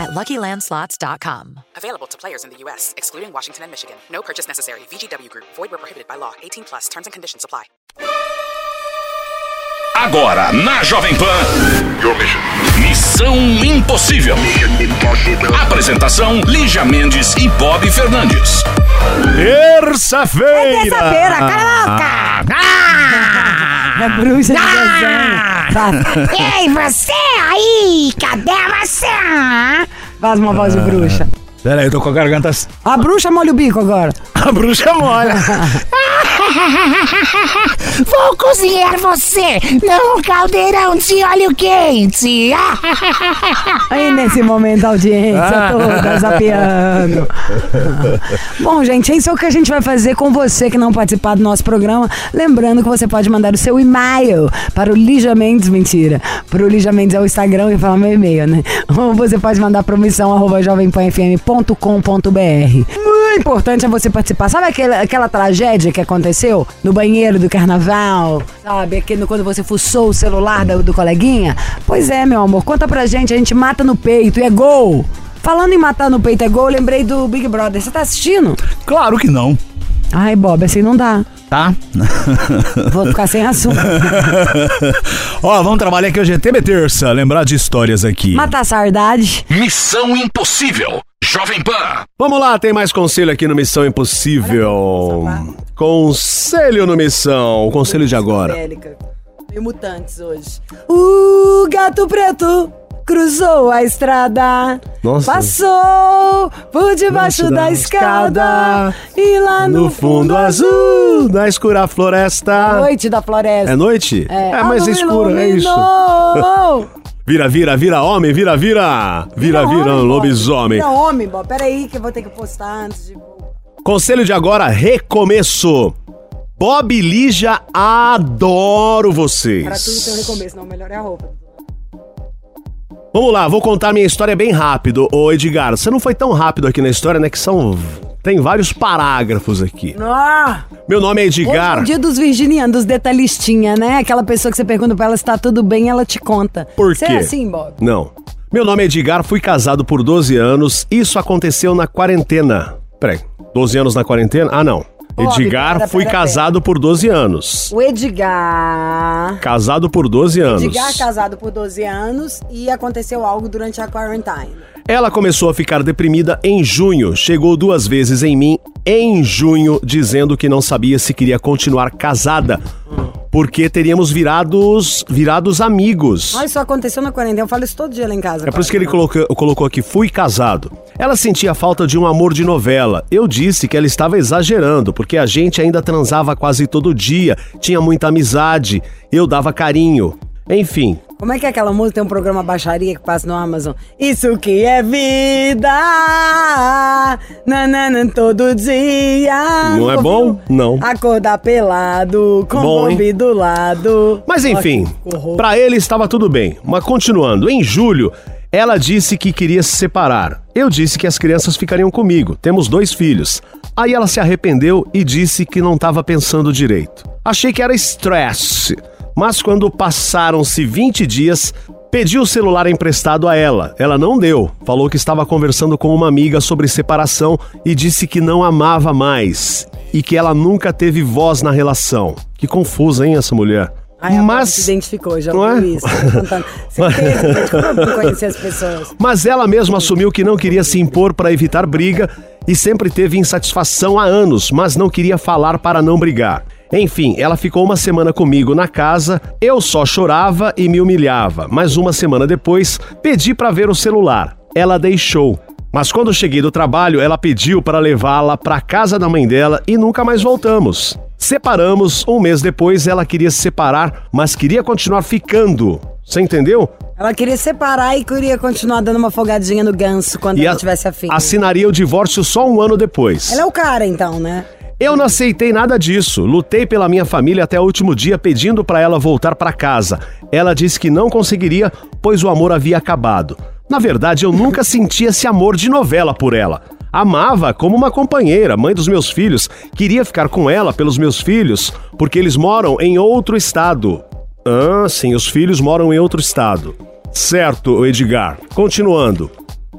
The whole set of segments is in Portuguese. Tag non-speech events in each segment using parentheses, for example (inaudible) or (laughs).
at luckylandslots.com. Available to players in the U.S., excluding Washington and Michigan. No purchase necessary. VGW Group, void where prohibited by law. 18 plus terms and conditions apply. Agora na Jovem Pan. Missão Impossível. Apresentação: Lígia Mendes e Bob Fernandes. Terça-feira! Terça-feira, caraca! É bruxa de desenho. Faz, Ei, você aí! Cadê você? faz uma voz de bruxa. Pera aí, eu tô com a garganta. A bruxa molha o bico agora. (laughs) A bruxa molha. (laughs) Vou cozinhar você num caldeirão de óleo quente. (laughs) Aí nesse momento a audiência Ah. toda zapeando. Bom, gente, é isso que a gente vai fazer com você que não participar do nosso programa. Lembrando que você pode mandar o seu e-mail para o Lígia Mendes, mentira. Para o Lígia Mendes é o Instagram e fala meu e-mail, né? Ou você pode mandar para missão arroba jovempanfm.com.br. O importante é você participar. Sabe aquela, aquela tragédia que aconteceu no banheiro do carnaval? Sabe? Aquele, quando você fuçou o celular do, do coleguinha? Pois é, meu amor. Conta pra gente. A gente mata no peito e é gol. Falando em matar no peito é gol, lembrei do Big Brother. Você tá assistindo? Claro que não. Ai, Bob, assim não dá. Tá? (laughs) Vou ficar sem assunto. (laughs) Ó, vamos trabalhar aqui hoje é TB Terça. Lembrar de histórias aqui. Matar a saudade. Missão Impossível. Jovem Pan. Vamos lá, tem mais conselho aqui no Missão Impossível. Conselho no Missão, o conselho de agora. Meio mutantes hoje. O gato preto cruzou a estrada. Nossa. Passou por debaixo Debaixo da, da escada. E lá no, No fundo azul da escura floresta. Noite da floresta. É noite? É, mais Ah, escuro, é isso. (laughs) Vira, vira, vira homem, vira, vira. Vira, vira, homem, Bob. lobisomem. Vira homem, Bob. Peraí que eu vou ter que postar antes de... Conselho de agora, recomeço. Bob e Lígia, adoro vocês. Pra tudo tem um recomeço, não, melhor é a roupa. Vamos lá, vou contar minha história bem rápido. Ô Edgar, você não foi tão rápido aqui na história, né? Que são. Tem vários parágrafos aqui. Ah! Meu nome é Hoje é Edgar. o dia dos virginianos, detalhistinha, né? Aquela pessoa que você pergunta pra ela se tá tudo bem, ela te conta. Por Você quê? é assim, Bob? Não. Meu nome é Edgar, fui casado por 12 anos. Isso aconteceu na quarentena. Peraí, 12 anos na quarentena? Ah, não. Edgar, pera, fui pera, casado por 12 anos. O Edgar. Casado por 12 anos. Edgar casado por 12 anos e aconteceu algo durante a quarantine. Ela começou a ficar deprimida em junho. Chegou duas vezes em mim em junho, dizendo que não sabia se queria continuar casada. Porque teríamos virados, virados amigos. Olha, isso aconteceu na quarentena. Eu falo isso todo dia lá em casa. É por isso que ele colocou, colocou aqui, fui casado. Ela sentia falta de um amor de novela. Eu disse que ela estava exagerando, porque a gente ainda transava quase todo dia, tinha muita amizade, eu dava carinho. Enfim, Como é que é aquela música? Tem um programa baixaria que passa no Amazon. Isso que é vida! Nanana, todo dia! Não é bom? Não. Acordar pelado, com Bom, hein? bombe do lado. Mas enfim, pra ele estava tudo bem. Mas continuando, em julho, ela disse que queria se separar. Eu disse que as crianças ficariam comigo. Temos dois filhos. Aí ela se arrependeu e disse que não estava pensando direito. Achei que era estresse. Mas quando passaram-se 20 dias, pedi o celular emprestado a ela. Ela não deu. Falou que estava conversando com uma amiga sobre separação e disse que não amava mais e que ela nunca teve voz na relação. Que confusa, hein, essa mulher? Ai, Mas se identificou, já Não ouviu é? isso. (laughs) Certeza, não conhecer as pessoas. Mas ela mesma assumiu que não queria se impor para evitar briga e sempre teve insatisfação há anos, mas não queria falar para não brigar. Enfim, ela ficou uma semana comigo na casa, eu só chorava e me humilhava, mas uma semana depois pedi para ver o celular. Ela deixou. Mas quando cheguei do trabalho, ela pediu para levá-la para casa da mãe dela e nunca mais voltamos. Separamos, um mês depois ela queria se separar, mas queria continuar ficando. Você entendeu? Ela queria separar e queria continuar dando uma folgadinha no ganso quando E ela a- tivesse afim. assinaria o divórcio só um ano depois. Ela é o cara, então, né? Eu não aceitei nada disso. Lutei pela minha família até o último dia pedindo para ela voltar para casa. Ela disse que não conseguiria, pois o amor havia acabado. Na verdade, eu nunca senti esse amor de novela por ela. Amava como uma companheira, mãe dos meus filhos. Queria ficar com ela pelos meus filhos, porque eles moram em outro estado. Ah, sim, os filhos moram em outro estado. Certo, Edgar. Continuando.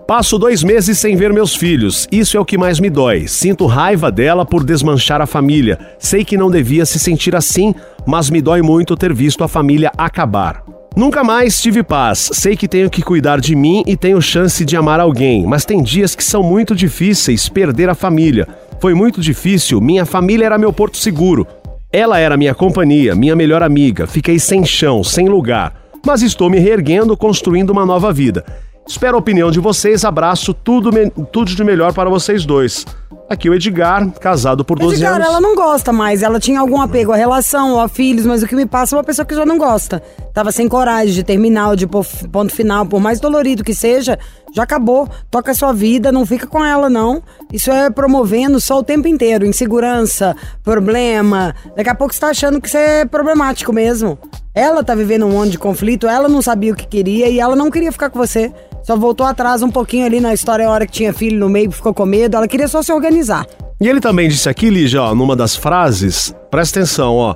Passo dois meses sem ver meus filhos. Isso é o que mais me dói. Sinto raiva dela por desmanchar a família. Sei que não devia se sentir assim, mas me dói muito ter visto a família acabar. Nunca mais tive paz. Sei que tenho que cuidar de mim e tenho chance de amar alguém, mas tem dias que são muito difíceis perder a família. Foi muito difícil, minha família era meu porto seguro. Ela era minha companhia, minha melhor amiga. Fiquei sem chão, sem lugar. Mas estou me reerguendo, construindo uma nova vida. Espero a opinião de vocês. Abraço, tudo, tudo de melhor para vocês dois. Aqui o Edgar, casado por 12 Edgar, anos. ela não gosta mais. Ela tinha algum apego à relação, a filhos, mas o que me passa é uma pessoa que já não gosta. Tava sem coragem de terminar, de pôr ponto final, por mais dolorido que seja, já acabou. Toca a sua vida, não fica com ela, não. Isso é promovendo só o tempo inteiro. Insegurança, problema. Daqui a pouco você tá achando que isso é problemático mesmo. Ela tá vivendo um monte de conflito, ela não sabia o que queria e ela não queria ficar com você. Só voltou atrás um pouquinho ali na história, a hora que tinha filho no meio, ficou com medo. Ela queria só se organizar. E ele também disse aqui, Lígia, ó, numa das frases, presta atenção, ó.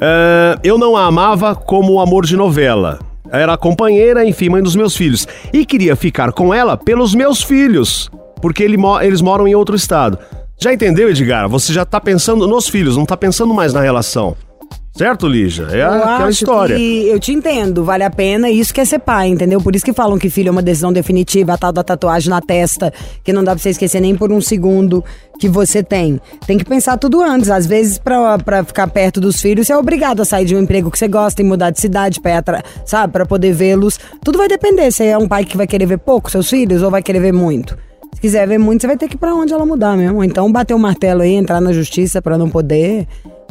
É, eu não a amava como o amor de novela. Era companheira, enfim, mãe dos meus filhos. E queria ficar com ela pelos meus filhos, porque ele eles moram em outro estado. Já entendeu, Edgar? Você já tá pensando nos filhos, não tá pensando mais na relação. Certo, Lígia? É Eu aquela acho história. eu te entendo, vale a pena, isso que é ser pai, entendeu? Por isso que falam que filho é uma decisão definitiva, a tal da tatuagem na testa, que não dá pra você esquecer nem por um segundo que você tem. Tem que pensar tudo antes. Às vezes, pra, pra ficar perto dos filhos, você é obrigado a sair de um emprego que você gosta e mudar de cidade, pra, sabe? Pra poder vê-los. Tudo vai depender. Você é um pai que vai querer ver pouco seus filhos ou vai querer ver muito. Se quiser ver muito, você vai ter que ir pra onde ela mudar mesmo. Ou Então, bater o martelo aí, entrar na justiça pra não poder.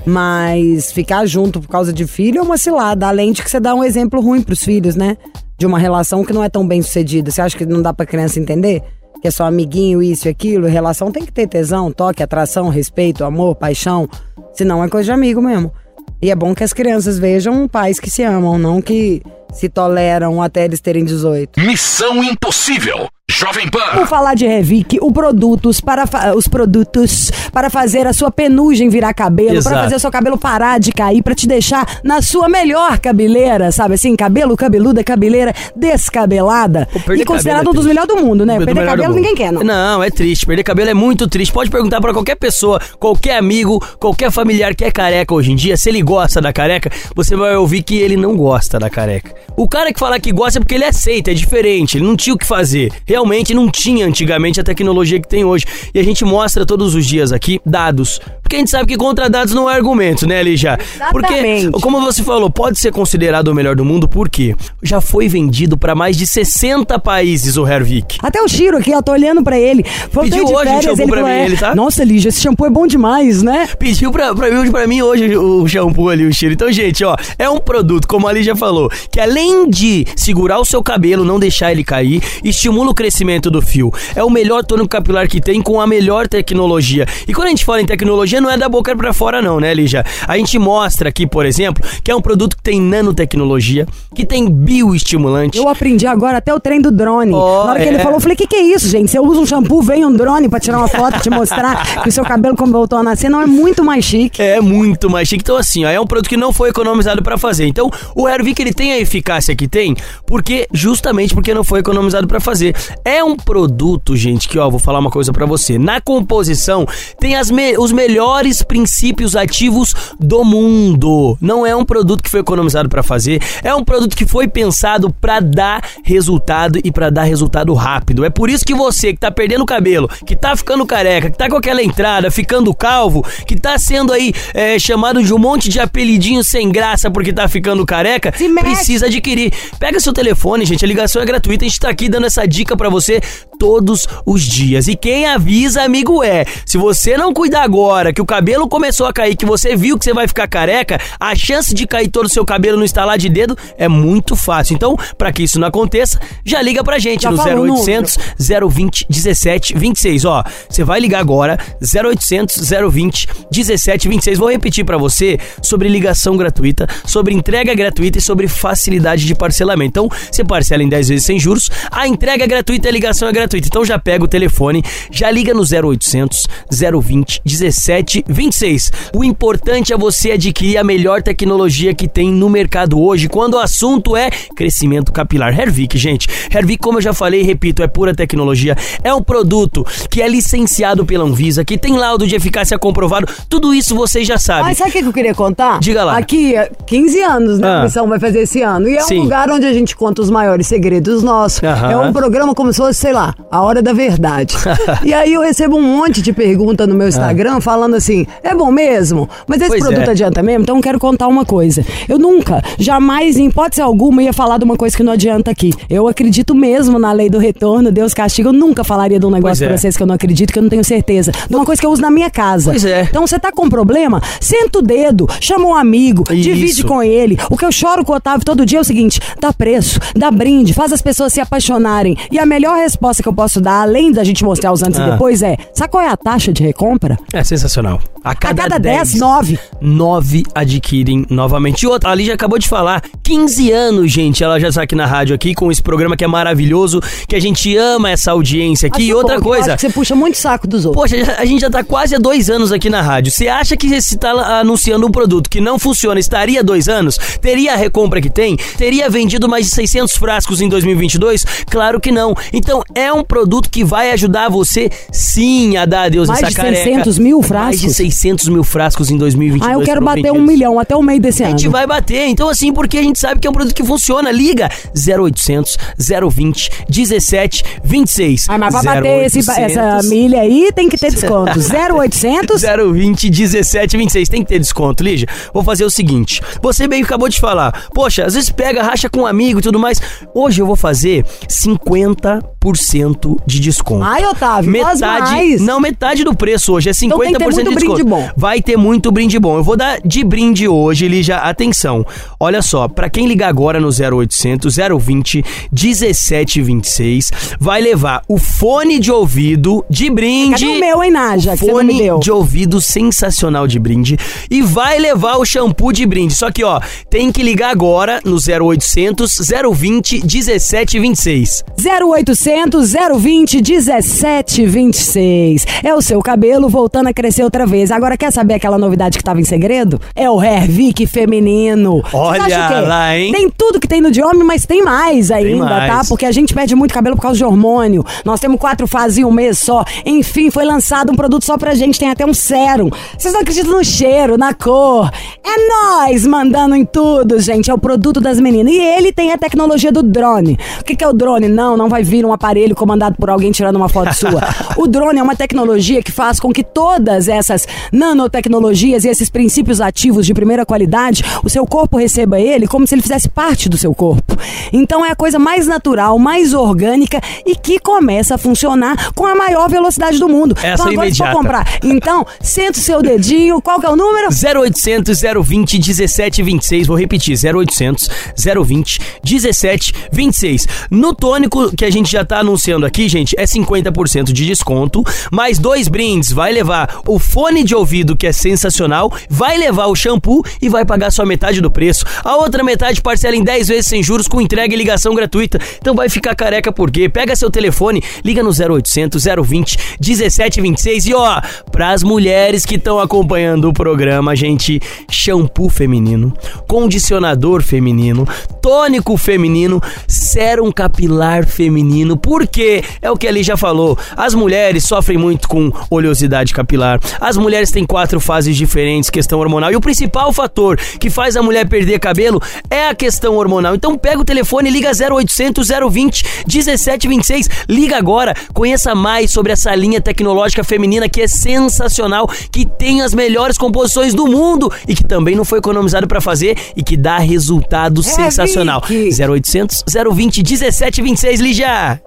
Mas ficar junto por causa de filho é uma cilada. Além de que você dá um exemplo ruim pros filhos, né? De uma relação que não é tão bem sucedida. Você acha que não dá pra criança entender? Que é só amiguinho, isso e aquilo. Relação tem que ter tesão, toque, atração, respeito, amor, paixão. Senão é coisa de amigo mesmo. E é bom que as crianças vejam pais que se amam, não que se toleram até eles terem 18. Missão Impossível. Jovem Pan. Vamos falar de Revic, o produtos para os produtos para fazer a sua penugem virar cabelo, para fazer o seu cabelo parar de cair, para te deixar na sua melhor cabeleira, sabe assim, cabelo cabeluda, cabeleira descabelada e considerado cabelo é um dos melhores do mundo, né? Do Perder cabelo ninguém quer, não. Não, é triste. Perder cabelo é muito triste. Pode perguntar pra qualquer pessoa, qualquer amigo, qualquer familiar que é careca hoje em dia, se ele gosta da careca, você vai ouvir que ele não gosta da careca. O cara que fala que gosta é porque ele aceita, é diferente, ele não tinha o que fazer. Realmente não tinha antigamente a tecnologia que tem hoje. E a gente mostra todos os dias aqui dados. Porque a gente sabe que contra dados não é argumento, né, Lígia? Porque, Exatamente. como você falou, pode ser considerado o melhor do mundo porque já foi vendido pra mais de 60 países o Hervik. Até o Chiro aqui, ó, tô olhando pra ele. Voltei Pediu de hoje um férias, shampoo ele pra falou, mim, é, ele, tá? Nossa, Lígia, esse shampoo é bom demais, né? Pediu pra, pra, mim, pra mim hoje o shampoo ali, o cheiro. Então, gente, ó, é um produto, como a Lígia falou, que além de segurar o seu cabelo, não deixar ele cair, estimula o crescimento do fio. É o melhor tônico capilar que tem com a melhor tecnologia. E quando a gente fala em tecnologia, não é da boca pra fora, não, né, Lígia? A gente mostra aqui, por exemplo, que é um produto que tem nanotecnologia, que tem bioestimulante. Eu aprendi agora até o trem do drone. Ó, Na hora que é. ele falou, eu falei, o que, que é isso, gente? Você usa um shampoo, vem um drone pra tirar uma foto e te mostrar (laughs) que o seu cabelo como voltou a nascer, não é muito mais chique. É muito mais chique. Então, assim, ó, é um produto que não foi economizado pra fazer. Então, o Hervik ele tem a eficácia que tem, porque justamente porque não foi economizado pra fazer. É um produto, gente, que ó, vou falar uma coisa pra você. Na composição tem as me- os melhores princípios ativos do mundo. Não é um produto que foi economizado pra fazer. É um produto que foi pensado pra dar resultado e pra dar resultado rápido. É por isso que você que tá perdendo o cabelo, que tá ficando careca, que tá com aquela entrada, ficando calvo, que tá sendo aí é, chamado de um monte de apelidinho sem graça porque tá ficando careca, precisa adquirir. Pega seu telefone, gente, a ligação é gratuita, a gente tá aqui dando essa dica pra você todos os dias. E quem avisa, amigo, é. Se você não cuidar agora, que o cabelo começou a cair, que você viu que você vai ficar careca, a chance de cair todo o seu cabelo no estalar de dedo é muito fácil. Então, para que isso não aconteça, já liga pra gente Já no falou o 0800 020 17 26. Ó, você vai ligar agora 0800 020 17 26. Vou repetir pra você sobre ligação gratuita, sobre entrega gratuita e sobre facilidade de parcelamento. Então, você parcela em 10 vezes sem juros, a entrega é gratuita e a ligação é gratuita. Então já pega o telefone, já liga no 0800 020 17 26. O importante é você adquirir a melhor tecnologia que tem no mercado hoje, quando o assunto é crescimento capilar. Hervik, gente. Hervik, como eu já falei e repito, é pura tecnologia. É um produto que é licenciado pela Anvisa, que tem laudo de eficácia comprovado. Tudo isso vocês já sabem. Mas sabe o que que eu queria contar? Diga lá. Aqui, é 15 anos, né? Ah. A missão vai fazer esse ano. E é Sim. um lugar onde a gente conta os maiores segredos nossos. Aham. É um programa como se fosse, sei lá, a hora da verdade. (laughs) e aí eu recebo um monte de pergunta no meu Instagram falando assim: é bom mesmo? Mas esse Pois produto é. adianta mesmo? Então eu quero contar uma coisa. Eu nunca, jamais, em hipótese alguma, ia falar de uma coisa que não adianta aqui. Eu acredito mesmo na lei do retorno, Deus castiga. Eu nunca falaria de um negócio Pois é. pra vocês que eu não acredito, que eu não tenho certeza. De uma coisa que eu uso na minha casa. Pois é. Então você tá com problema, senta o dedo, chama um amigo, divide Isso. com ele. O que eu choro com o Otávio todo dia é o seguinte: dá preço, dá brinde, faz as pessoas se apaixonarem. E a melhor resposta que eu posso dar, além da gente mostrar os antes Ah. e depois, é: sabe qual é a taxa de recompra? É sensacional. A cada, a cada 10, 10, 9. 9 adquirem novamente. E outra, ali já acabou de falar, 15 anos, gente, ela já está aqui na rádio aqui com esse programa que é maravilhoso, que a gente ama essa audiência aqui. e outra coisa, Acho você puxa muito saco dos outros. Poxa, a gente já tá quase há dois anos aqui na rádio. Você acha que se tá anunciando um produto que não funciona, estaria dois anos? Teria a recompra que tem? Teria vendido mais de 600 frascos em 2022? Claro que não. Então é um produto que vai ajudar você, sim, a dar adeus Mais essa de careca. 600 mil Mais de frascos? 600 mil frascos em 2022. ah, eu quero bater um milhão até o meio desse A ano. gente vai bater. Então, assim, porque a gente sabe que é um produto que funciona. Liga 0800 020 17 26. Ah, mas pra bater esse- essa milha aí tem que ter desconto. 0800 020 17 26. Tem que ter desconto, Lígia. Vou fazer o seguinte. Você bem acabou de falar. Poxa, às vezes pega, racha com um amigo e tudo mais. Hoje eu vou fazer 50% de desconto. Ai, Otávio, metade. Não, metade do preço hoje. É 50% Então tem que ter muito de desconto. brinde bom. Vai ter muito brinde bom. Eu vou dar de brinde hoje, Lígia. Atenção. Olha só, pra quem ligar agora no 0800 020 1726, vai levar o fone de ouvido de brinde. Cadê o meu, hein, Naja? Fone de ouvido sensacional de brinde e vai levar o shampoo de brinde. Só que, ó, tem que ligar agora no 0800 020 1726. 0800 020 1726. É o seu cabelo voltando a crescer outra vez. Agora quer saber aquela novidade que tava em segredo? É o Hervik feminino. Olha lá, hein? Tem tudo que tem no de homem, mas tem mais ainda, mais. tá? Porque a gente perde muito cabelo por causa de hormônio. Nós temos quatro fases em um mês só. Enfim, foi lançado um produto só pra gente. Tem até um sérum. Vocês não acreditam no cheiro, na cor. É nós mandando em tudo, gente. É o produto das meninas. E ele tem a tecnologia do drone. O que, que é o drone? Não, não vai vir um aparelho comandado por alguém tirando uma foto sua. (laughs) o drone é uma tecnologia que faz com que todas essas nanotecnologias e esses princípios ativos de primeira qualidade, o seu corpo receba ele como se ele fizesse parte do seu corpo. Então é a coisa mais natural, mais orgânica e que começa a funcionar com a maior velocidade do mundo. Essa então é agora for imediata. comprar, então senta o seu dedinho, qual que é o número? 0800 020 1726. Vou repetir: 0800 020 1726. No tônico que a gente já tá anunciando aqui, gente, é 50% de desconto. Mais dois brindes. Vai levar o fone de ouvido, que é sensacional. Vai levar o shampoo e vai pagar só metade do preço. A outra metade parcela em 10 vezes sem juros com entrega e ligação gratuita. Então vai ficar careca por quê? Pega seu telefone, liga no 0800 020 1726 e ó, pras mulheres que estão acompanhando o programa, gente, shampoo feminino, condicionador feminino, tônico feminino, sérum capilar feminino. Por quê? É o que ali já falou. As mulheres sofrem muito com oleosidade capilar. As mulheres têm quatro fases diferentes, questão hormonal. E o principal fator que faz a mulher perder cabelo é a questão hormonal. Então pega o telefone e liga 0800 020 1726. Liga agora, conheça mais sobre essa linha tecnológica feminina que é sensacional, que tem as melhores composições do mundo e que também não foi economizado para fazer e que dá resultado sensacional. Vicky. 0800 020 ouvinte 1726,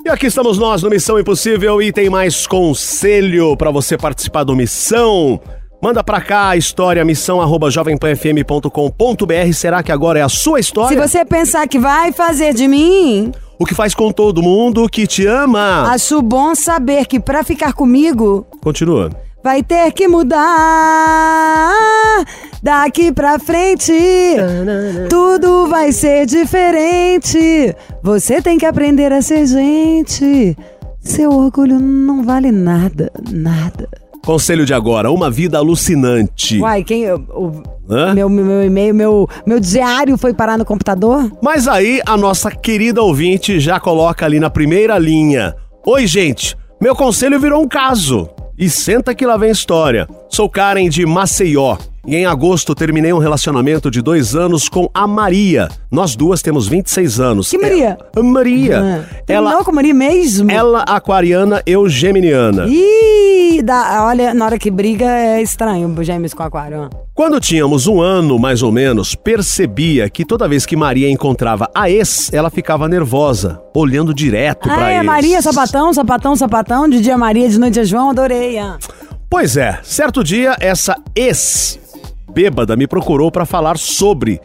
E aqui estamos nós no Missão Impossível e tem mais conselho para você participar do Missão. Manda pra cá a história missão arroba jovempanfm.com.br. Será que agora é a sua Se história? você pensar que vai fazer de mim, O que faz com todo mundo que te ama? acho bom saber que pra ficar comigo Continua. Vai ter que mudar. Daqui pra frente, tudo vai ser diferente. Você tem que aprender a ser gente. Seu orgulho não vale nada, nada. Conselho de agora, uma vida alucinante. Uai, quem. O, meu, meu e-mail, meu, meu diário foi parar no computador? Mas aí a nossa querida ouvinte já coloca ali na primeira linha. Oi, gente, meu conselho virou um caso. E senta que lá vem história. Sou Karen de Maceió. E em agosto terminei um relacionamento de dois anos com a Maria. Nós duas temos 26 anos. Que Maria? É- Maria. Ah, Ela, com Maria mesmo? ela aquariana, eu geminiana. Ih, dá- olha, na hora que briga é estranho, gêmeos com aquário. Quando tínhamos um ano, mais ou menos, percebia que toda vez que Maria encontrava a ex, ela ficava nervosa, olhando direto pra Ah, é ex. Maria, sapatão, sapatão, sapatão, de dia Maria, de noite é João, adorei. ah. Pois é, certo dia, essa ex bêbada me procurou pra falar sobre.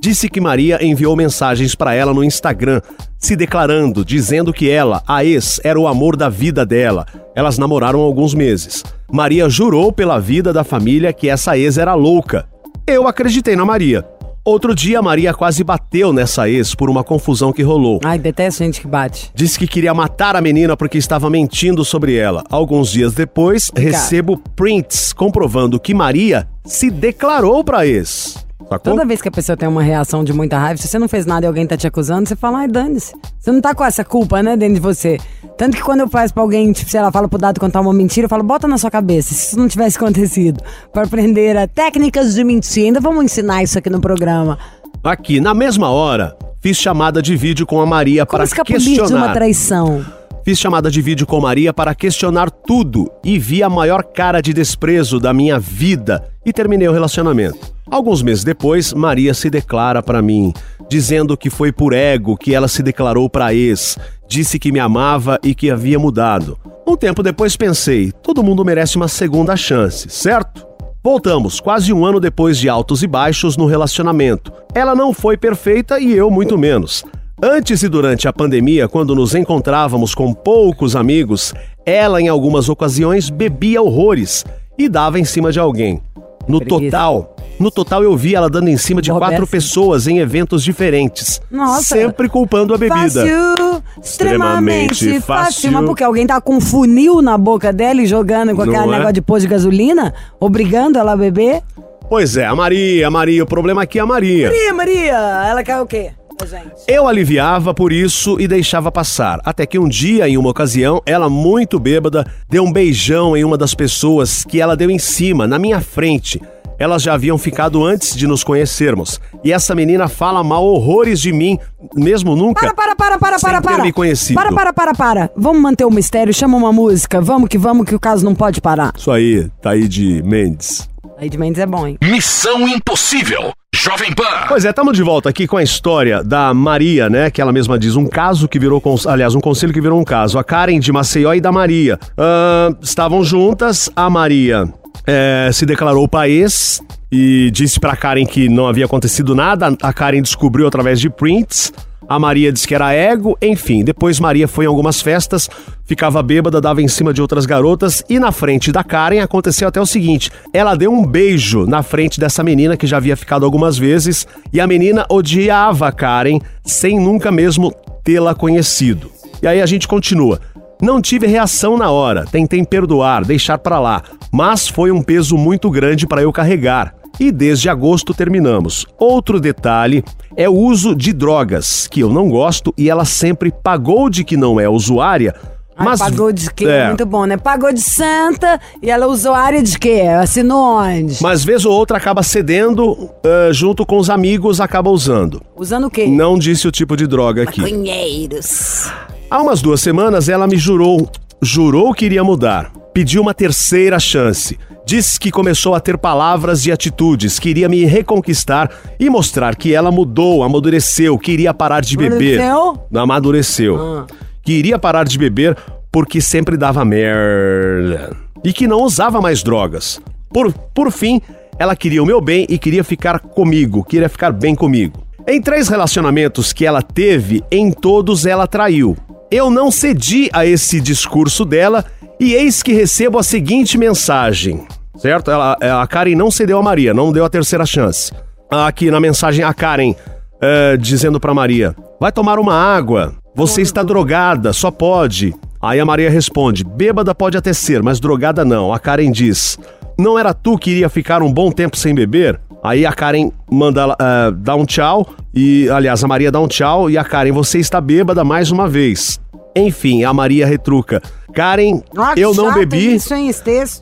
Disse que Maria enviou mensagens pra ela no Instagram, se declarando, dizendo que ela, a ex, era o amor da vida dela. Elas namoraram há alguns meses. Maria jurou pela vida da família que essa ex era louca. Eu acreditei na Maria. Outro dia, Maria quase bateu nessa ex por uma confusão que rolou. Ai, detesto gente que bate. Disse que queria matar a menina porque estava mentindo sobre ela. Alguns dias depois, recebo prints comprovando que Maria se declarou pra ex. Sacou? Toda vez que a pessoa tem uma reação de muita raiva, se você não fez nada e alguém tá te acusando, você fala, ai, dane-se. Você não tá com essa culpa, né, dentro de você. Tanto que quando eu faço pra alguém, tipo, sei lá, fala pro dado contar uma mentira, eu falo, bota na sua cabeça, se isso não tivesse acontecido. Pra aprender a técnicas de mentir. Ainda vamos ensinar isso aqui no programa. Aqui, na mesma hora, fiz chamada de vídeo com a Maria Como para escapulir de uma questionar. traição? Fiz chamada de vídeo com Maria para questionar tudo e vi a maior cara de desprezo da minha vida e terminei o relacionamento. Alguns meses depois, Maria se declara para mim, dizendo que foi por ego que ela se declarou para ex, disse que me amava e que havia mudado. Um tempo depois pensei, todo mundo merece uma segunda chance, certo? Voltamos, quase um ano depois de altos e baixos no relacionamento. Ela não foi perfeita e eu muito menos. Antes e durante a pandemia, quando nos encontrávamos com poucos amigos, ela em algumas ocasiões bebia horrores e dava em cima de alguém. No Preguiça. total, no total eu vi ela dando em cima de Boa quatro pessoas em eventos diferentes. Nossa. Sempre culpando a bebida. Fácil, extremamente fácil. Mas porque alguém tá com um funil na boca dela e jogando com aquele é? negócio de posto de gasolina, obrigando ela a beber. Pois é, a Maria, a Maria, o problema aqui é a Maria. Maria, Maria, ela quer o quê? Gente? Eu aliviava por isso e deixava passar. Até que um dia, em uma ocasião, ela, muito bêbada, deu um beijão em uma das pessoas que ela deu em cima, na minha frente. Elas já haviam ficado antes de nos conhecermos. E essa menina fala mal horrores de mim, mesmo nunca. Para, para, para, para, sem para, ter para. me conhecido. Para, para, para, para. Vamos manter o mistério, chama uma música. Vamos que vamos, que o caso não pode parar. Isso aí, tá aí de Mendes. Aí de Mendes é bom, hein? Missão Impossível. Jovem Pan. Pois é, estamos de volta aqui com a história da Maria, né? Que ela mesma diz, um caso que virou, cons- aliás, um conselho que virou um caso. A Karen de Maceió e da Maria. Ah, estavam juntas, a Maria eh, se declarou país e disse pra Karen que não havia acontecido nada. A Karen descobriu através de prints. A Maria disse que era ego, enfim. Depois Maria foi em algumas festas, ficava bêbada, dava em cima de outras garotas e na frente da Karen aconteceu até o seguinte: ela deu um beijo na frente dessa menina que já havia ficado algumas vezes e a menina odiava a Karen sem nunca mesmo tê-la conhecido. E aí a gente continua. Não tive reação na hora, tentei perdoar, deixar pra lá, mas foi um peso muito grande para eu carregar. E desde agosto terminamos. Outro detalhe é o uso de drogas, que eu não gosto e ela sempre pagou de que não é usuária. Ai, Mas pagou de quê? É. Muito bom, né? Pagou de santa e ela usou área de quê? Assinou onde? Mas vez ou outra acaba cedendo, ah, junto com os amigos, acaba usando. Usando o quê? Não disse o tipo de droga aqui. Cunheiros. Há umas duas semanas ela me jurou, jurou que iria mudar. Pediu uma terceira chance. Disse que começou a ter palavras e atitudes, queria me reconquistar e mostrar que ela mudou, amadureceu, queria parar de beber. Amadureceu? Amadureceu. Queria parar de beber porque sempre dava merda. E que não usava mais drogas. Por, por fim, ela queria o meu bem e queria ficar comigo, queria ficar bem comigo. Em três relacionamentos que ela teve, em todos ela traiu. Eu não cedi a esse discurso dela e eis que recebo a seguinte mensagem. Certo? Ela, a Karen não cedeu a Maria, não deu a terceira chance. Aqui na mensagem, a Karen é, dizendo pra Maria: Vai tomar uma água. Você está drogada, só pode. Aí a Maria responde: Bêbada pode até ser, mas drogada não. A Karen diz: Não era tu que iria ficar um bom tempo sem beber? Aí a Karen manda ah, dar um tchau e, aliás, a Maria dá um tchau e a Karen, você está bêbada mais uma vez. Enfim, a Maria retruca. Karen, que eu não bebi, Isso, hein,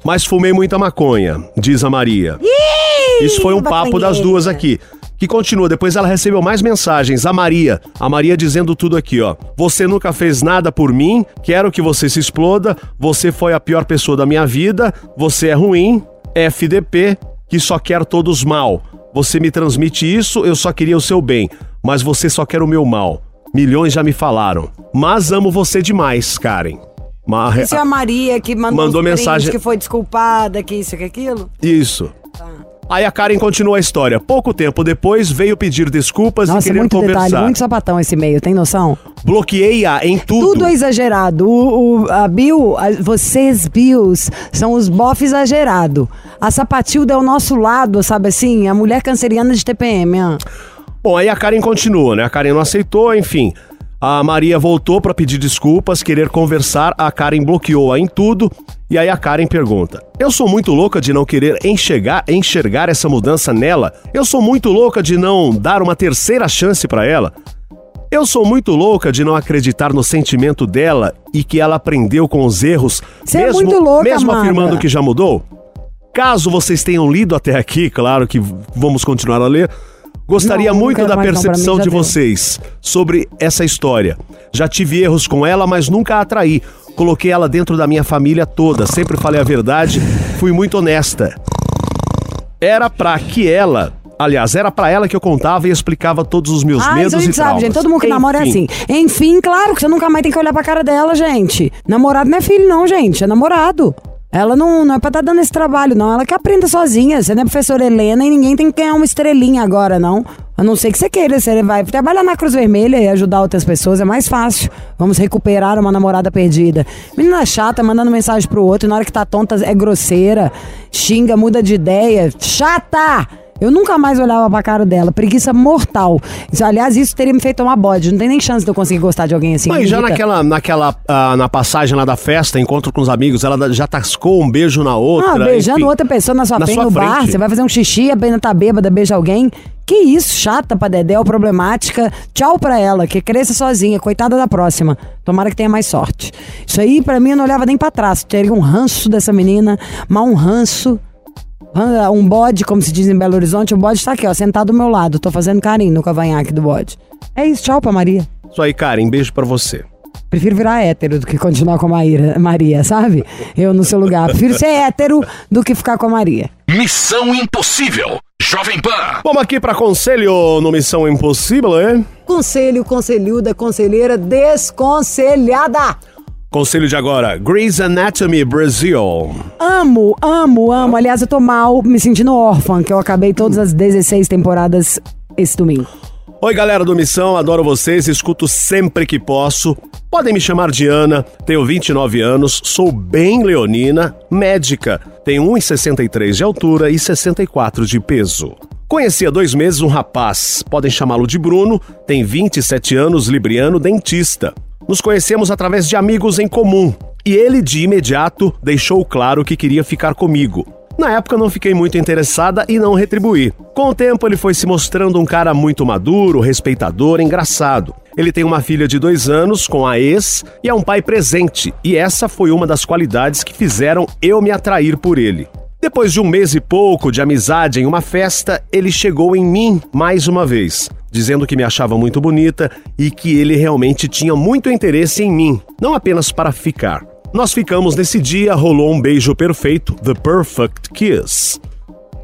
mas fumei muita maconha, diz a Maria. Isso foi um papo das duas aqui. Que continua, depois ela recebeu mais mensagens. A Maria, a Maria dizendo tudo aqui, ó. Você nunca fez nada por mim, quero que você se exploda, você foi a pior pessoa da minha vida, você é ruim, FDP, que só quer todos mal. Você me transmite isso, eu só queria o seu bem, mas você só quer o meu mal. Milhões já me falaram. Mas amo você demais, Karen. Ma- Isso é a Maria que mandou, Mandou mensagem- que foi desculpada, que isso, que aquilo. Isso. Aí a Karen continua a história. Pouco tempo depois veio pedir desculpas e Nossa, querer muito conversar. detalhe, muito sapatão esse e-mail, tem noção? Bloqueei-a em tudo. Tudo é exagerado. O, o- a Bill, a- vocês, Bills, são os bof exagerado. A Sapatilda é o nosso lado, sabe assim? A mulher canceriana de TPM. ó. Bom, aí a Karen continua, né? A Karen não aceitou, enfim. A Maria voltou pra pedir desculpas, querer conversar. A Karen bloqueou-a em tudo. E aí a Karen pergunta: Eu sou muito louca de não querer enxergar, enxergar essa mudança nela? Eu sou muito louca de não dar uma terceira chance pra ela? Eu sou muito louca de não acreditar no sentimento dela e que ela aprendeu com os erros, Você é mesmo, muito louca, mesmo afirmando que já mudou? Caso vocês tenham lido até aqui, claro que vamos continuar a ler, gostaria Não, muito da percepção mim de deu. vocês sobre essa história. Já tive erros com ela, mas nunca a atraí. Coloquei ela dentro da minha família toda, sempre falei a verdade, fui muito honesta. Era pra que ela, aliás, era pra ela que eu contava e explicava todos os meus Ah, medos isso a e gente sabe, traumas. gente. Todo mundo que namora é Enfim. assim. Enfim, claro que você nunca mais tem que olhar pra cara dela, gente. Namorado não é filho, não, gente. É namorado. Ela não, não é pra estar dando esse trabalho, não. Ela que aprenda sozinha. Você não é professora Helena e ninguém tem que ganhar uma estrelinha agora, não. A não ser que você queira. Você vai trabalhar na Cruz Vermelha e ajudar outras pessoas. É mais fácil. Vamos recuperar uma namorada perdida. Menina chata, mandando mensagem pro outro. Na hora que tá tonta, é grosseira. Xinga, muda de ideia. Chata! Eu nunca mais olhava pra cara dela. Preguiça mortal. Isso, aliás, isso teria me feito uma bode. Não tem nem chance de eu conseguir gostar de alguém assim. Me já naquela, naquela ah, na passagem lá da festa, encontro com os amigos, ela já tascou um beijo na outra. Ah, beijando enfim. outra pessoa na sua Na frente sua no bar. frente. Você vai fazer um xixi, a pena tá bêbada, beija alguém. Que isso, chata pra Dedéu, problemática. Tchau pra ela, que cresça sozinha. Coitada da próxima. Tomara que tenha mais sorte. Isso aí, pra mim, eu não olhava nem pra trás. Teria um ranço dessa menina, mas um ranço. Um bode, como se diz em Belo Horizonte, o bode tá aqui, ó, sentado do meu lado. Tô fazendo carinho no cavanhaque do bode. É isso, tchau pra Maria. Isso aí, Karen, beijo pra você. Prefiro virar hétero do que continuar com a Maíra, Maria, sabe? Eu no seu lugar. Prefiro ser hétero do que ficar com a Maria. Missão Impossível. Jovem Pan. Vamos aqui pra conselho no Missão Impossível, hein? Conselho, conselhuda, conselheira desconselhada. Conselho de agora, Grey's Anatomy Brasil. Amo, amo, amo. Aliás, eu tô mal, me sentindo órfã, que eu acabei todas as 16 temporadas esse domingo. Oi, galera do Missão, adoro vocês, escuto sempre que posso. Podem me chamar de Ana, tenho 29 anos, sou bem leonina, médica, tenho 1,63 de altura e 64 de peso. Conheci há dois meses um rapaz, podem chamá-lo de Bruno, tem 27 anos, libriano, dentista. Nos conhecemos através de amigos em comum e ele de imediato deixou claro que queria ficar comigo. Na época não fiquei muito interessada e não retribuí. Com o tempo ele foi se mostrando um cara muito maduro, respeitador, engraçado. Ele tem uma filha de dois anos com a ex e é um pai presente, e essa foi uma das qualidades que fizeram eu me atrair por ele. Depois de um mês e pouco de amizade em uma festa, ele chegou em mim mais uma vez, dizendo que me achava muito bonita e que ele realmente tinha muito interesse em mim, não apenas para ficar. Nós ficamos nesse dia, rolou um beijo perfeito, The Perfect Kiss.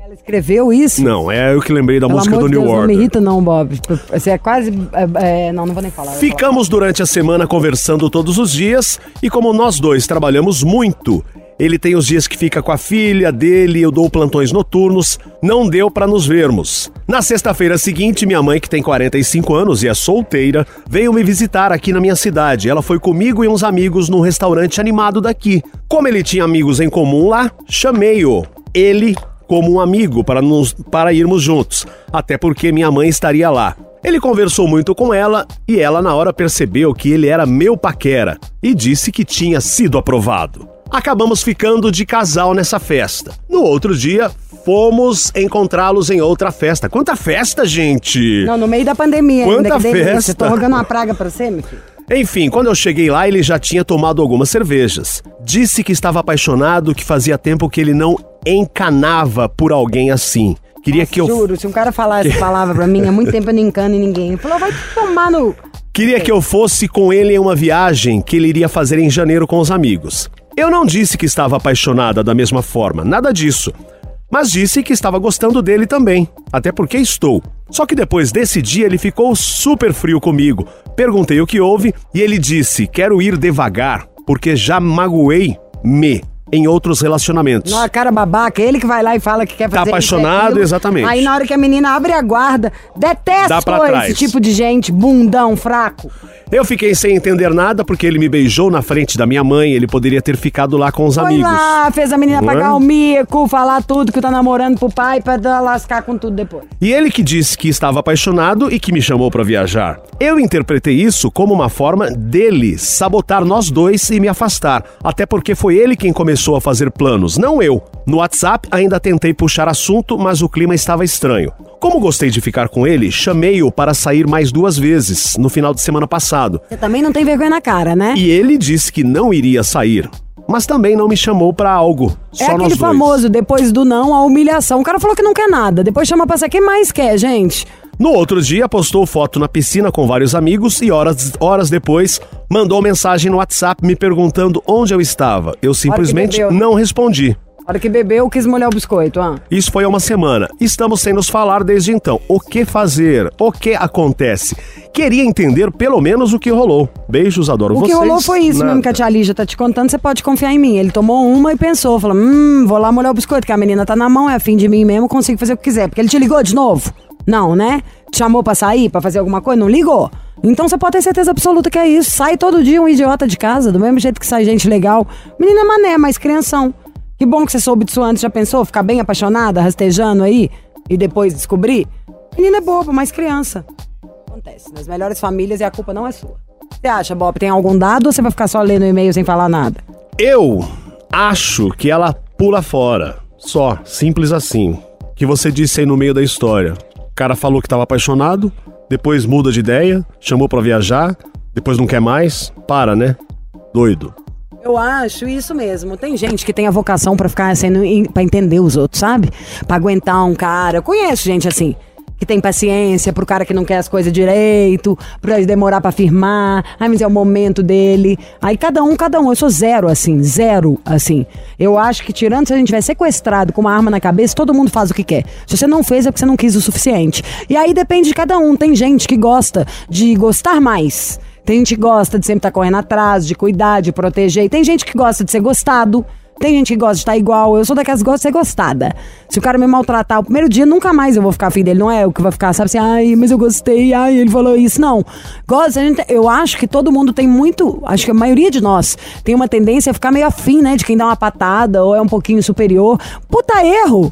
Ela escreveu isso? Não, é eu que lembrei da Pelo música do New Deus, não Order. me irrita não, Bob. Você é quase... é, é, não, não vou nem falar. Ficamos durante a semana conversando todos os dias e como nós dois trabalhamos muito, ele tem os dias que fica com a filha dele, eu dou plantões noturnos, não deu pra nos vermos. Na sexta-feira seguinte, minha mãe, que tem 45 anos e é solteira, veio me visitar aqui na minha cidade. Ela foi comigo e uns amigos num restaurante animado daqui. Como ele tinha amigos em comum lá, chamei-o. Ele como um amigo para, nos, para irmos juntos, até porque minha mãe estaria lá. Ele conversou muito com ela e ela na hora percebeu que ele era meu paquera e disse que tinha sido aprovado. Acabamos ficando de casal nessa festa. No outro dia, fomos encontrá-los em outra festa. Quanta festa, gente! Não, no meio da pandemia Quanta ainda, que delícia. festa. Tô rogando uma praga pra você, meu filho. Enfim, quando eu cheguei lá, ele já tinha tomado algumas cervejas. Disse que estava apaixonado, que fazia tempo que ele não encanava por alguém assim. Queria que eu Juro, se um cara falar essa (laughs) palavra pra mim, há muito tempo eu não encano em ninguém. Ele falou, vai tomar no... Queria que eu fosse com ele em uma viagem que ele iria fazer em janeiro com os amigos. Eu não disse que estava apaixonada da mesma forma, nada disso. Mas disse que estava gostando dele também, até porque estou. Só que depois desse dia ele ficou super frio comigo. Perguntei o que houve e ele disse: Quero ir devagar, porque já magoei me em outros relacionamentos. Não, cara babaca, ele que vai lá e fala que quer fazer isso e apaixonado, exatamente. Aí na hora que a menina abre a guarda, pra esse tipo de gente, bundão, fraco. Eu fiquei sem entender nada porque ele me beijou na frente da minha mãe, ele poderia ter ficado lá com os Foi amigos. lá, fez a menina Não é? pagar o mico, falar tudo que tá namorando pro pai pra lascar com tudo depois. E ele que disse que estava apaixonado e que me chamou para viajar. Eu interpretei isso como uma forma dele sabotar nós dois e me afastar, até porque foi ele quem começou a fazer planos, não eu. No WhatsApp ainda tentei puxar assunto, mas o clima estava estranho. Como gostei de ficar com ele, chamei-o para sair mais duas vezes no final de semana passado. Você também não tem vergonha na cara, né? E ele disse que não iria sair, mas também não me chamou para algo. Só é aquele famoso, depois do não, a humilhação. O cara falou que não quer nada, depois chama pra sair. Quem mais quer, gente? No outro dia, postou foto na piscina com vários amigos e horas, horas depois mandou mensagem no WhatsApp me perguntando onde eu estava. Eu simplesmente não respondi. A hora que bebeu, quis molhar o biscoito, ah. Isso foi há uma semana. Estamos sem nos falar desde então. O que fazer? O que acontece? Queria entender pelo menos o que rolou. Beijos, adoro O vocês. que rolou foi isso Nada. mesmo que a tia Lígia tá te contando, você pode confiar em mim. Ele tomou uma e pensou, falou, hum, vou lá molhar o biscoito, que a menina tá na mão, é afim de mim mesmo, consigo fazer o que quiser. Porque ele te ligou de novo? Não, né? Te chamou pra sair, pra fazer alguma coisa? Não ligou? Então você pode ter certeza absoluta que é isso. Sai todo dia um idiota de casa, do mesmo jeito que sai gente legal. Menina é mané, mas crianção. Que bom que você soube disso antes, já pensou? Ficar bem apaixonada, rastejando aí, e depois descobrir? Menina é boba, mas criança. Acontece. Nas melhores famílias e a culpa não é sua. Você acha, Bob, tem algum dado ou você vai ficar só lendo e-mail sem falar nada? Eu acho que ela pula fora. Só, simples assim. Que você disse aí no meio da história. O cara falou que tava apaixonado, depois muda de ideia, chamou pra viajar, depois não quer mais. Para, né? Doido. Eu acho isso mesmo. Tem gente que tem a vocação pra ficar sendo para entender os outros, sabe? Pra aguentar um cara. Eu conheço gente assim. Que tem paciência pro cara que não quer as coisas direito, pra ele demorar pra firmar. Ai, mas é o momento dele. Aí cada um, cada um. Eu sou zero assim, zero assim. Eu acho que tirando se a gente tiver sequestrado com uma arma na cabeça, todo mundo faz o que quer. Se você não fez é porque você não quis o suficiente. E aí depende de cada um. Tem gente que gosta de gostar mais. Tem gente que gosta de sempre estar correndo atrás, de cuidar, de proteger. E tem gente que gosta de ser gostado. Tem gente que gosta de estar igual. Eu sou daquelas que gosta de ser gostada. Se o cara me maltratar o primeiro dia, nunca mais eu vou ficar afim dele. Não é eu que vou ficar, sabe assim, ai, mas eu gostei, ai, ele falou isso. Não. Gosta, gente, eu acho que todo mundo tem muito. Acho que a maioria de nós tem uma tendência a ficar meio afim, né? De quem dá uma patada ou é um pouquinho superior. Puta erro!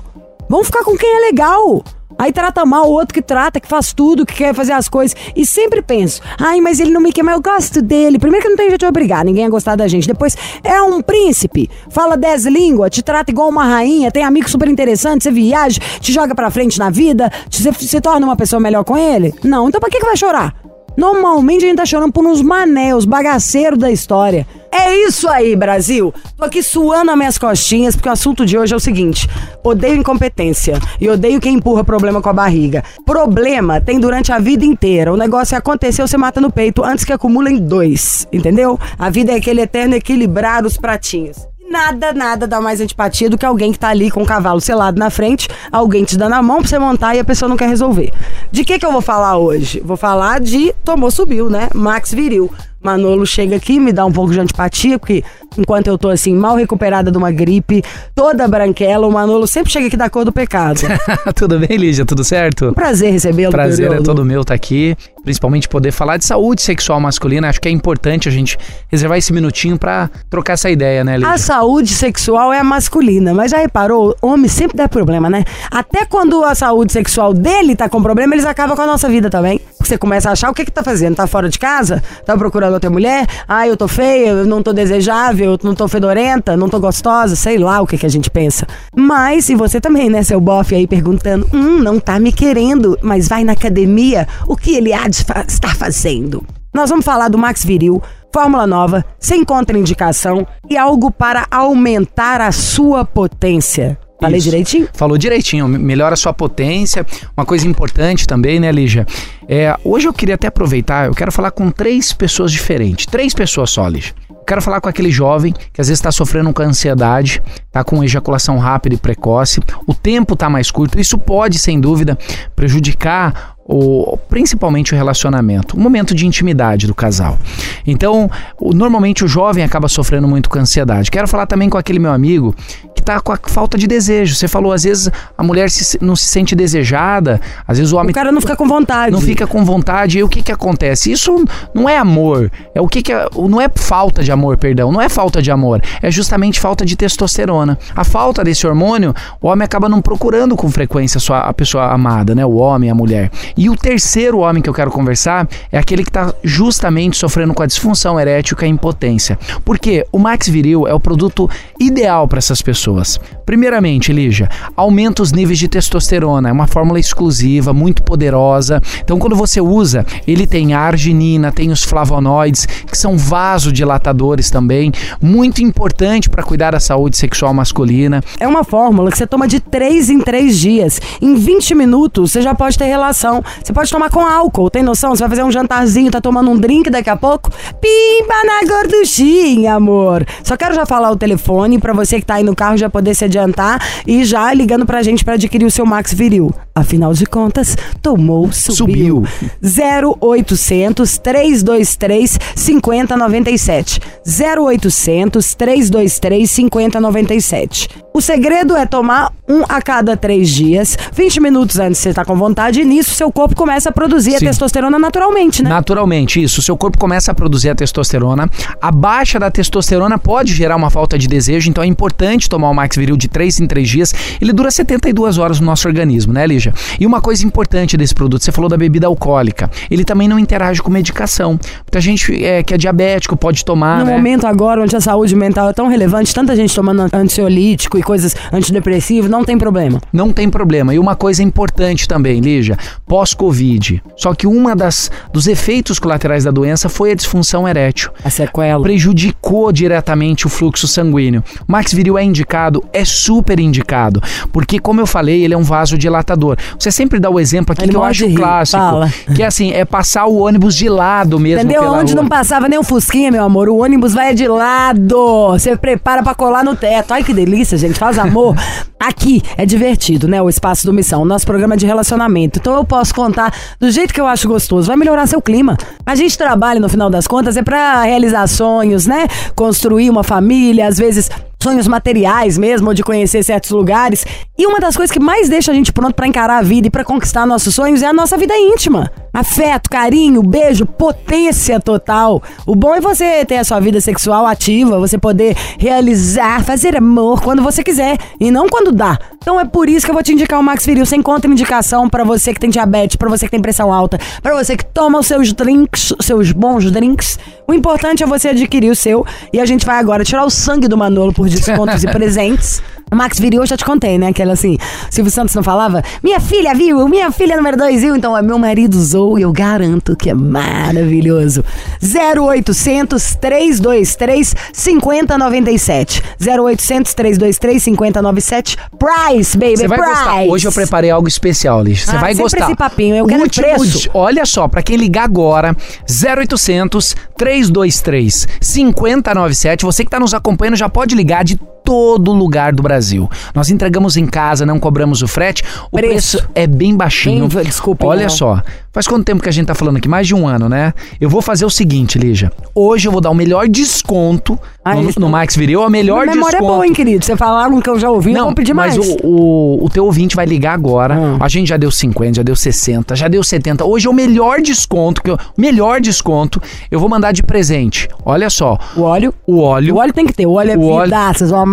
Vamos ficar com quem é legal. Aí trata mal o outro que trata, que faz tudo, que quer fazer as coisas. E sempre penso, ai, mas ele não me quer, mas eu gosto dele. Primeiro que não tem jeito de obrigar ninguém a gostar da gente. Depois, é um príncipe, fala dez línguas, te trata igual uma rainha, tem amigos super interessantes, você viaja, te joga pra frente na vida, te- você se torna uma pessoa melhor com ele? Não, então pra que, que vai chorar? Normalmente a gente tá chorando por uns mané, os bagaceiros da história. É isso aí, Brasil. Tô aqui suando as minhas costinhas porque o assunto de hoje é o seguinte: odeio incompetência e odeio quem empurra problema com a barriga. Problema tem durante a vida inteira. O negócio é acontecer, você mata no peito antes que acumulem dois, entendeu? A vida é aquele eterno equilibrar os pratinhos. Nada, nada dá mais antipatia do que alguém que tá ali com o cavalo selado na frente, alguém te dando a mão pra você montar e a pessoa não quer resolver. De que que eu vou falar hoje? Vou falar de tomou, subiu, né? Max Viril. Manolo chega aqui, me dá um pouco de antipatia, porque enquanto eu tô assim, mal recuperada de uma gripe, toda branquela, o Manolo sempre chega aqui da cor do pecado. (laughs) Tudo bem, Lígia? Tudo certo? Prazer recebê-lo, Prazer é todo meu estar aqui, principalmente poder falar de saúde sexual masculina. Acho que é importante a gente reservar esse minutinho pra trocar essa ideia, né, Lígia? A saúde sexual é a masculina, mas já reparou? Homem sempre dá problema, né? Até quando a saúde sexual dele tá com problema, eles acabam com a nossa vida também. Você começa a achar o que que tá fazendo? Tá fora de casa? Tá procurando outra mulher? Ah, eu tô feia, eu não tô desejável, eu não tô fedorenta, não tô gostosa, sei lá o que que a gente pensa. Mas, e você também, né, seu bofe aí perguntando, hum, não tá me querendo, mas vai na academia, o que ele há de fa- estar fazendo? Nós vamos falar do Max Viril, fórmula nova, sem contraindicação e algo para aumentar a sua potência. Falei Isso. direitinho? Falou direitinho, me- melhora a sua potência. Uma coisa importante também, né, Lígia? É, hoje eu queria até aproveitar, eu quero falar com três pessoas diferentes. Três pessoas só, Lígia. Eu quero falar com aquele jovem que às vezes está sofrendo com ansiedade, tá com ejaculação rápida e precoce, o tempo tá mais curto. Isso pode, sem dúvida, prejudicar o, principalmente o relacionamento, o momento de intimidade do casal. Então, o- normalmente o jovem acaba sofrendo muito com ansiedade. Quero falar também com aquele meu amigo que tá com a falta de desejo. Você falou, às vezes a mulher se- não se sente desejada, às vezes o homem O cara não fica com vontade. não fica com vontade. E o que que acontece? Isso não é amor. É o que que é, não é falta de amor, perdão. Não é falta de amor. É justamente falta de testosterona. A falta desse hormônio, o homem acaba não procurando com frequência a, sua, a pessoa amada, né? O homem, a mulher. E o terceiro homem que eu quero conversar é aquele que está justamente sofrendo com a disfunção erétil, com a impotência. Porque o Max Viril é o produto ideal para essas pessoas. Primeiramente, Lígia, aumenta os níveis de testosterona. É uma fórmula exclusiva, muito poderosa. Então, quando você usa, ele tem a arginina, tem os flavonoides, que são vasodilatadores também. Muito importante para cuidar da saúde sexual masculina. É uma fórmula que você toma de 3 em 3 dias. Em 20 minutos, você já pode ter relação. Você pode tomar com álcool, tem noção? Você vai fazer um jantarzinho, tá tomando um drink daqui a pouco? Pimba na gorduchinha, amor. Só quero já falar o telefone pra você que tá aí no carro já poder se adiantar e já ligando pra gente pra adquirir o seu Max Viril. Afinal de contas, tomou, subiu. 0800 323 5097. 0800 323 5097. O segredo é tomar um a cada três dias, 20 minutos antes você estar com vontade, e nisso seu corpo começa a produzir a Sim. testosterona naturalmente, né? Naturalmente, isso. O seu corpo começa a produzir a testosterona. A baixa da testosterona pode gerar uma falta de desejo, então é importante tomar o Max Viril de 3 em 3 dias. Ele dura 72 horas no nosso organismo, né, Lígia? E uma coisa importante desse produto, você falou da bebida alcoólica. Ele também não interage com medicação. Muita gente é, que é diabético pode tomar, No né? momento agora onde a saúde mental é tão relevante, tanta gente tomando ansiolítico e coisas antidepressivas, não tem problema. Não tem problema. E uma coisa importante também, Lígia, pós-Covid. Só que uma das dos efeitos colaterais da doença foi a disfunção erétil. A sequela. prejudicou diretamente o fluxo sanguíneo. Max Viril é indicado, é super indicado, porque como eu falei, ele é um vasodilatador. Você sempre dá o exemplo aqui Ele que eu acho rir, clássico, fala. que é assim, é passar o ônibus de lado mesmo Entendeu? Onde rua. não passava nem o Fusquinha, meu amor. O ônibus vai de lado. Você prepara pra colar no teto. Ai, que delícia, gente. Faz amor. (laughs) Aqui é divertido, né? O Espaço do Missão. Nosso programa é de relacionamento. Então eu posso contar do jeito que eu acho gostoso. Vai melhorar seu clima. A gente trabalha, no final das contas, é pra realizar sonhos, né? Construir uma família, às vezes sonhos materiais mesmo, ou de conhecer certos lugares. E uma das coisas que mais deixa a gente pronto pra encarar a vida e pra conquistar nossos sonhos é a nossa vida íntima. Afeto, carinho, beijo, potência total. O bom é você ter a sua vida sexual ativa, você poder realizar, fazer amor quando você quiser e não quando dá. Então é por isso que eu vou te indicar o Max Viril. Você encontra indicação pra você que tem diabetes, pra você que tem pressão alta, pra você que toma os seus drinks, seus bons drinks. O importante é você adquirir o seu e a gente vai agora tirar o sangue do Manolo por descontos e presentes. O Max Viril, eu já te contei, né? Aquela assim, Silvio Santos não falava? Minha filha viu, minha filha número 2 viu, então é meu marido usou e eu garanto que é maravilhoso. 0800 323 5097. 0800 323 5097. Price, baby, Você vai price. gostar. Hoje eu preparei algo especial, Lixa. Você Ah, vai gostar. esse papinho, eu quero Último preço. Olha só, pra quem ligar agora, 0800 323 5097. Você que tá nos acompanhando já pode ligar de todo lugar do Brasil. Nós entregamos em casa, não cobramos o frete. O Preço. preço, é bem baixinho. Bem, desculpa, Olha não. só. Faz quanto tempo que a gente tá falando aqui? Mais de um ano, né? Eu vou fazer o seguinte, Lígia. Hoje eu vou dar o melhor desconto Ah, no, no Max Viril. A melhor memória desconto. é boa, hein, querido? Você falaram que eu já ouvi, eu vou pedir mas mais. o, o, o teu ouvinte vai ligar agora. Hum. A gente já deu 50, já deu 60, já deu 70. Hoje é o melhor desconto, que eu, o melhor desconto eu vou mandar de presente. Olha só, O óleo. o óleo O óleo tem que ter. O óleo é O óleo-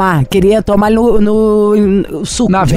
amar. Queria tomar no, no, no suco. na óleo.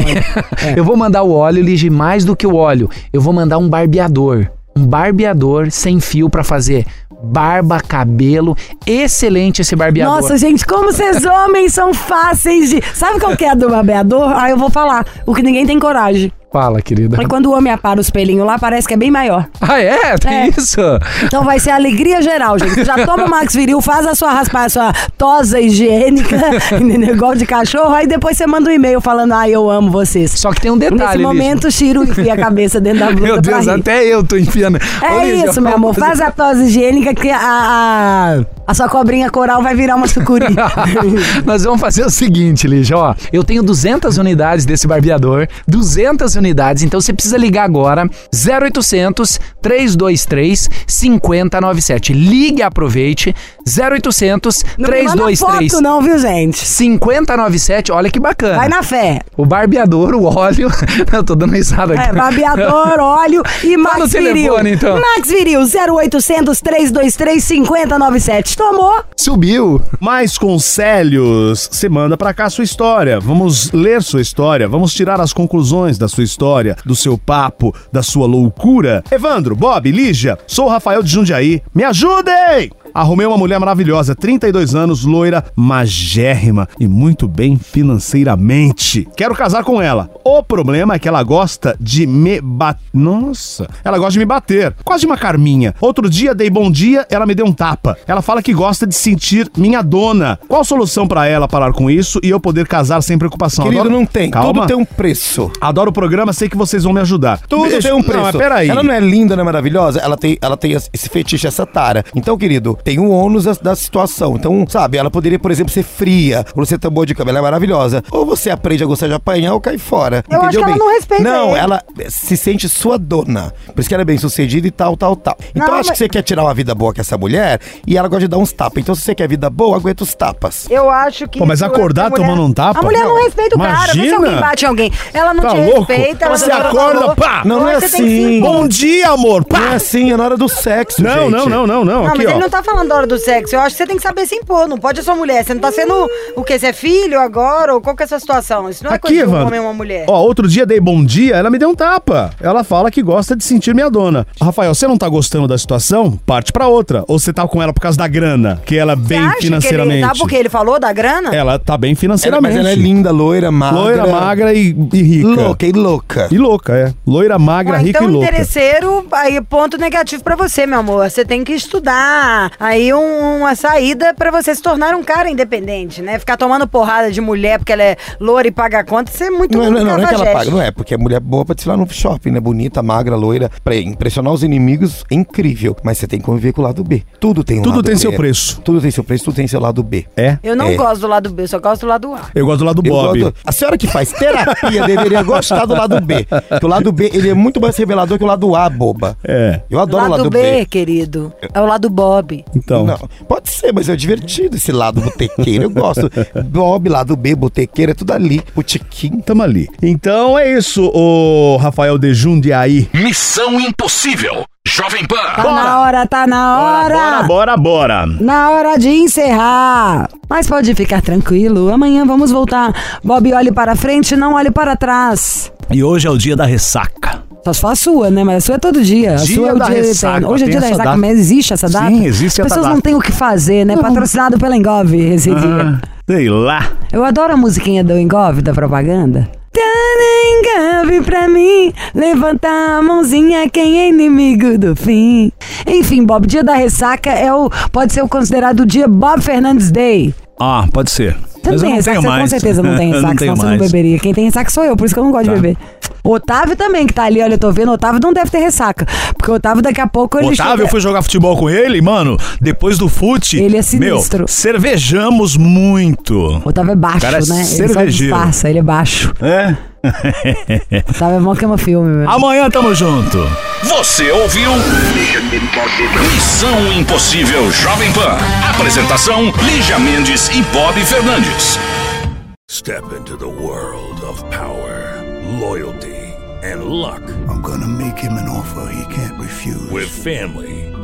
É. (laughs) Eu vou mandar o óleo, Lige, mais do que o óleo. Eu vou mandar um barbeador. Um barbeador sem fio pra fazer barba, cabelo. Excelente esse barbeador. Nossa, gente, como vocês homens são fáceis de. Sabe qual que é do barbeador? Ah, eu vou falar. O que ninguém tem coragem. Fala, querida. Mas quando o homem apara os pelinhos lá, parece que é bem maior. Ah, é? Tem É. isso? Então vai ser alegria geral, gente. Já toma o Max Viril, faz a sua raspar, a sua tosa higiênica, (laughs) igual de cachorro, aí depois você manda um e-mail falando, ai, eu amo vocês. Só que tem um detalhe, Nesse momento, o Chiro enfia a cabeça dentro da blusa Meu Deus, até eu tô enfiando. É Ô, isso, meu amor. Faz a tosse higiênica que a, a, a sua cobrinha coral vai virar uma sucuri. (laughs) Nós vamos fazer o seguinte, Lígia, ó. Eu tenho 200 unidades desse barbeador, 200 unidades, então você precisa ligar agora, 0800 323 5097. Ligue e aproveite, 0800 Não me manda 323 foto não, viu, gente? 5097. Olha que bacana. Vai na fé. O barbeador, o óleo. (laughs) Eu tô dando risada aqui. É, barbeador, óleo e Max no Viril. telefone, então. Max Viril, 0800 323 5097. Tomou? Subiu. Mais conselhos, você manda pra cá sua história. Vamos ler sua história, vamos tirar as conclusões da sua história, do seu papo, da sua loucura. Evandro, Bob, Lígia, sou o Rafael de Jundiaí. Me ajudem! Arrumei uma mulher maravilhosa, 32 anos, loira, magérrima e muito bem financeiramente. Quero casar com ela. O problema é que ela gosta de me bater. Nossa, ela gosta de me bater. Quase uma carminha. Outro dia dei bom dia, ela me deu um tapa. Ela fala que gosta de sentir minha dona. Qual a solução pra ela parar com isso e eu poder casar sem preocupação? Querido, Adoro- não tem. Calma. Tudo tem um preço. Adoro o programa, sei que vocês vão me ajudar. Tudo Deixa- tem um preço. Não, mas peraí. Ela não é linda, não é maravilhosa? Ela tem, ela tem esse fetiche, essa tara. Então, querido, tem um ônus da, da situação. Então, sabe, ela poderia, por exemplo, ser fria. Quando você tambor de cabelo, ela é maravilhosa. Ou você aprende a gostar de apanhar ou cai fora. Eu acho entendeu que ela bem? não respeita Não, ele. ela se sente sua dona. Por isso que ela é bem sucedida e tal, tal, tal. Então, Não, acho mas- que você quer tirar uma vida boa com essa mulher e ela gosta de dar uns tapas. Então, se você quer vida boa, aguenta os tapas. Eu acho que. Pô, mas acordar a mulher- tomando um tapa? A mulher não respeita o cara. Vê se alguém bate em alguém. Ela não Tá te louco? respeita. Ela Você não acorda, falou. pá! Não, não é que assim. Bom dia, amor! Não é Pá! assim, é na hora do sexo, Não, gente. não, não, não, não. Não, Aqui, mas ó. ele não tá falando da hora do sexo. Eu acho que você tem que saber se impor. Não pode a sua mulher. Você não tá sendo o quê? Você é filho agora? Ou qual que é a sua situação? Isso não é Aqui, coisa de um homem e uma mulher. Ó, outro dia dei bom dia, ela me deu um tapa. Ela fala que gosta de sentir minha dona. Rafael, você não tá gostando da situação? Parte pra outra. Ou você tá com ela por causa da grana? Que ela é bem acha que financeiramente. ele tá porque ele falou da grana? Ela tá bem Ela, financeiramente. mas ela é linda, loira, magra. Loira, magra e, e rica. Louca e louca. E louca, é. Loira, magra, Ah, rica então, e louca. interesseiro, aí ponto negativo pra você, meu amor. Você tem que estudar. Aí um- uma saída pra você se tornar um cara independente, né? Ficar tomando porrada de mulher porque ela é loura e paga a conta, isso é muito Não, não, não, não é que ela paga, não é, porque é mulher boa pra desfilar no shopping, né? Bonita, magra, loira. Pra impressionar os inimigos é incrível. Mas você tem que conviver com o lado B. Tudo tem um Tudo lado tem B. seu preço. Tudo tem seu preço, tudo tem seu lado B. É? Eu não É. gosto do lado B, eu só gosto do lado A. Eu gosto do lado Bob. gosto- A senhora que faz terapia deveria gostar do lado B. Porque o lado B, ele é muito mais revelador que o lado A, boba. É. Eu adoro lado o lado B, B. querido, é o lado Bob. Então. Não, pode ser, mas é divertido esse lado botequeiro. Eu gosto. (laughs) Bob, lado B, botequeiro, é tudo ali. Botequim. Tamo ali. Então é isso, o Rafael de Jundiaí. Missão Impossível. Jovem Pan. Tá na hora, tá na hora. Bora, bora, bora. Na hora de encerrar. Mas pode ficar tranquilo, amanhã vamos voltar. Bob, olhe para frente, não olhe para trás. E hoje é o dia da ressaca. Só se for a sua, né? Mas a sua é todo dia. A Dia sua é o dia ressaca, eterno. Hoje é dia da essa ressaca, data. mas existe essa data? Sim, existe As essa pessoas não data. têm o que fazer, né? Patrocinado pela Engove esse dia. Sei lá. Eu adoro a musiquinha do Engove, da propaganda. Tá Engove pra mim, levanta a mãozinha quem é inimigo do fim. Enfim, Bob, dia da ressaca é o, pode ser o considerado o dia Bob Fernandes Day. Ah, pode ser. Não ressaca, você com certeza não tem (laughs) ressaca, senão você não. Tá. beberia. Quem tem ressaca sou eu, por isso que eu não gosto de beber. Otávio também, que tá ali, olha, eu tô vendo, Otávio não deve ter ressaca. Porque o Otávio daqui a pouco ele Otávio, chega- eu fui jogar futebol com ele, mano. Depois do fute. Ele é sinistro. Meu, cervejamos muito. Otávio é baixo, Cara, é né? Ele só cervejeiro. disfarça, ele é baixo. É? Otávio (laughs) é mó que ama filme, velho. Amanhã tamo junto. Você ouviu? Missão Impossível Jovem Pan. Apresentação: Lígia Mendes e Bob Fernandes. Step into the world of power, loyalty, and luck. I'm gonna make him an offer he can't refuse. With family,